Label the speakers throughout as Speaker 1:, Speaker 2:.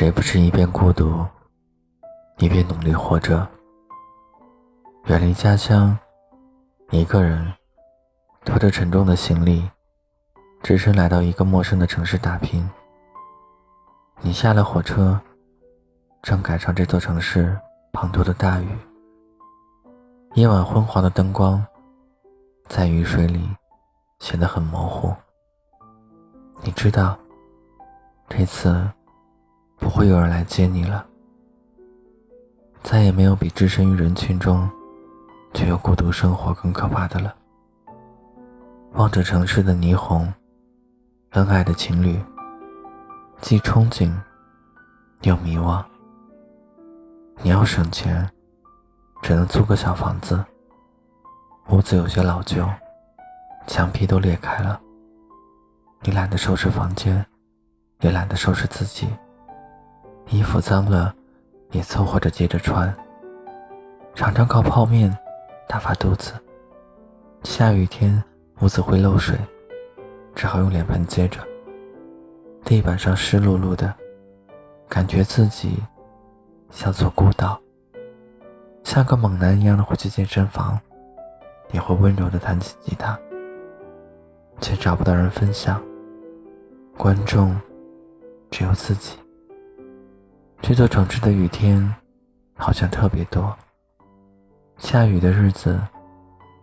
Speaker 1: 谁不是一边孤独，一边努力活着？远离家乡，一个人拖着沉重的行李，只身来到一个陌生的城市打拼。你下了火车，正赶上这座城市滂沱的大雨。夜晚昏黄的灯光，在雨水里显得很模糊。你知道，这次不会有人来接你了。再也没有比置身于人群中，却又孤独生活更可怕的了。望着城市的霓虹，恩爱的情侣，既憧憬又迷惘。你要省钱，只能租个小房子。屋子有些老旧，墙皮都裂开了。你懒得收拾房间，也懒得收拾自己。衣服脏了，也凑合着接着穿。常常靠泡面打发肚子。下雨天屋子会漏水，只好用脸盆接着。地板上湿漉漉的，感觉自己像座孤岛。像个猛男一样的会去健身房，也会温柔的弹起吉他，却找不到人分享。观众只有自己。这座城市的雨天好像特别多。下雨的日子，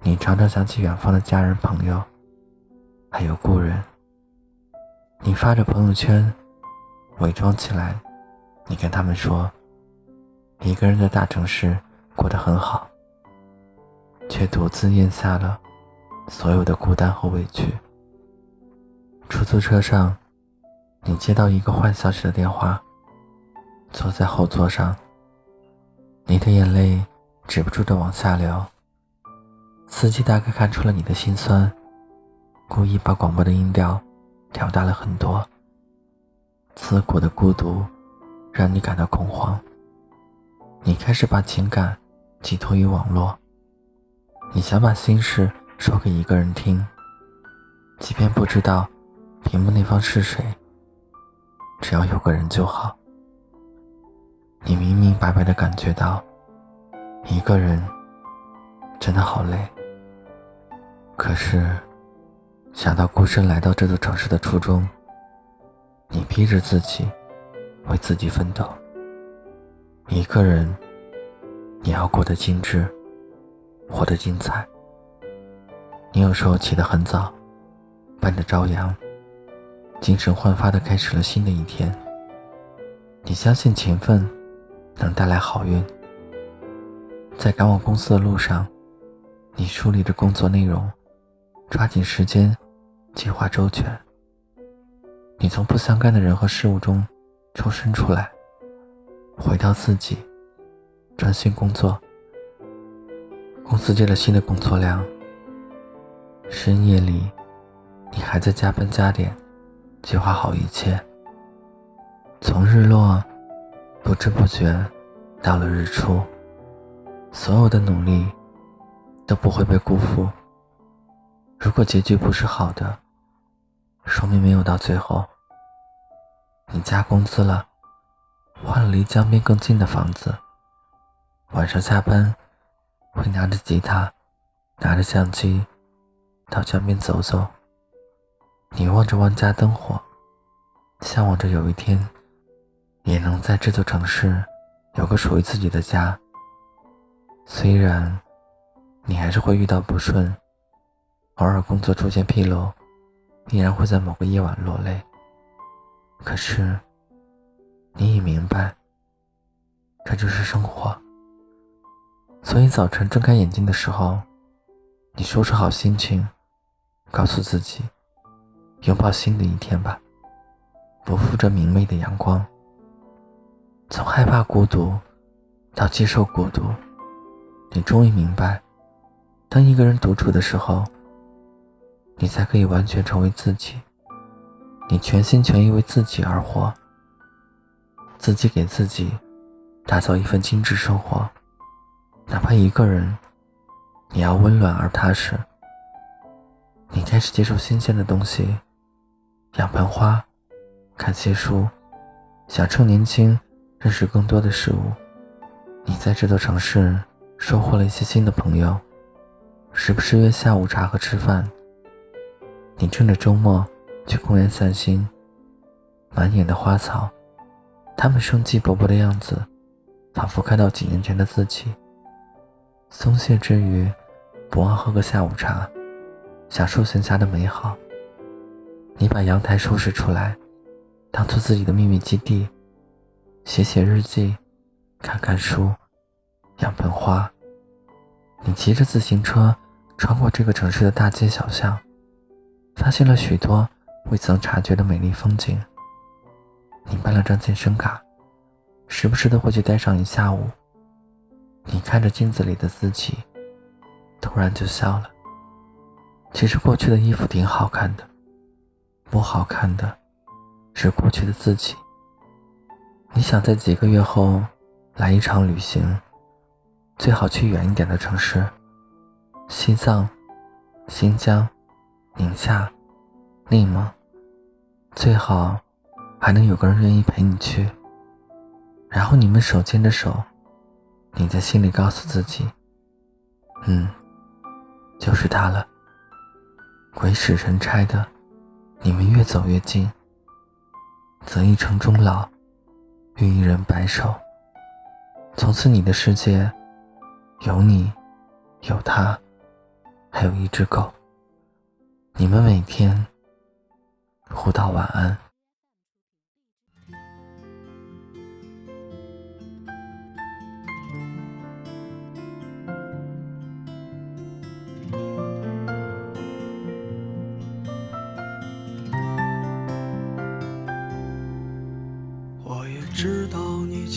Speaker 1: 你常常想起远方的家人、朋友，还有故人。你发着朋友圈，伪装起来，你跟他们说，一个人在大城市过得很好，却独自咽下了所有的孤单和委屈。出租车上。你接到一个坏消息的电话，坐在后座上，你的眼泪止不住的往下流。司机大概看出了你的心酸，故意把广播的音调调大了很多。刺骨的孤独让你感到恐慌，你开始把情感寄托于网络，你想把心事说给一个人听，即便不知道屏幕那方是谁。只要有个人就好。你明明白白的感觉到，一个人真的好累。可是，想到孤身来到这座城市的初衷，你逼着自己为自己奋斗。一个人，你要过得精致，活得精彩。你有时候起得很早，伴着朝阳。精神焕发的开始了新的一天。你相信勤奋能带来好运。在赶往公司的路上，你梳理着工作内容，抓紧时间，计划周全。你从不相干的人和事物中抽身出来，回到自己，专心工作。公司接了新的工作量，深夜里，你还在加班加点。计划好一切，从日落不知不觉到了日出，所有的努力都不会被辜负。如果结局不是好的，说明没有到最后。你加工资了，换了离江边更近的房子，晚上下班会拿着吉他，拿着相机到江边走走。你望着万家灯火，向往着有一天，也能在这座城市有个属于自己的家。虽然你还是会遇到不顺，偶尔工作出现纰漏，必然会在某个夜晚落泪。可是，你已明白，这就是生活。所以早晨睁开眼睛的时候，你收拾好心情，告诉自己。拥抱新的一天吧，不负这明媚的阳光。从害怕孤独到接受孤独，你终于明白，当一个人独处的时候，你才可以完全成为自己。你全心全意为自己而活，自己给自己打造一份精致生活，哪怕一个人，也要温暖而踏实。你开始接受新鲜的东西。养盆花，看些书，想趁年轻认识更多的事物。你在这座城市收获了一些新的朋友，时不时约下午茶和吃饭。你趁着周末去公园散心，满眼的花草，它们生机勃勃的样子，仿佛看到几年前的自己。松懈之余，不忘喝个下午茶，享受闲暇的美好。你把阳台收拾出来，当做自己的秘密基地，写写日记，看看书，养盆花。你骑着自行车穿过这个城市的大街小巷，发现了许多未曾察觉的美丽风景。你办了张健身卡，时不时的会去待上一下午。你看着镜子里的自己，突然就笑了。其实过去的衣服挺好看的，不好看的是过去的自己。你想在几个月后来一场旅行，最好去远一点的城市，西藏、新疆、宁夏、内蒙，最好还能有个人愿意陪你去，然后你们手牵着手。你在心里告诉自己：“嗯，就是他了。”鬼使神差的，你们越走越近，择一城终老，与一人白首。从此，你的世界有你，有他，还有一只狗。你们每天互道晚安。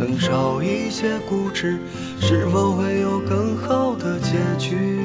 Speaker 2: 能少一些固执，是否会有更好的结局？